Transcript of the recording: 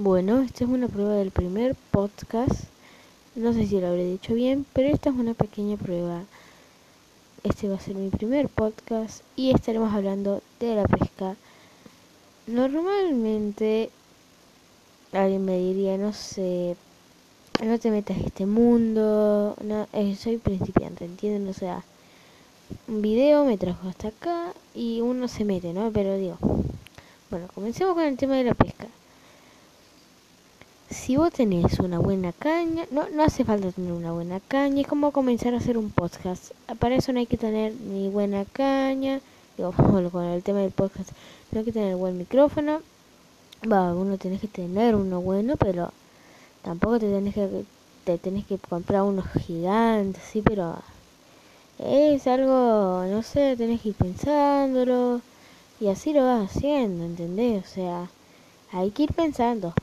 Bueno, esta es una prueba del primer podcast. No sé si lo habré dicho bien, pero esta es una pequeña prueba. Este va a ser mi primer podcast y estaremos hablando de la pesca. Normalmente alguien me diría, no sé, no te metas en este mundo, no, eh, soy principiante, ¿entienden? O sea, un video me trajo hasta acá y uno se mete, ¿no? Pero digo, bueno, comencemos con el tema de la pesca si vos tenés una buena caña, no, no hace falta tener una buena caña, es como comenzar a hacer un podcast. Para eso no hay que tener ni buena caña, digo, con el tema del podcast, no hay que tener buen micrófono. Va, uno tenés que tener uno bueno, pero tampoco te tenés que te tenés que comprar unos gigantes, sí, pero es algo, no sé, tenés que ir pensándolo y así lo vas haciendo, ¿entendés? O sea, hay que ir pensando.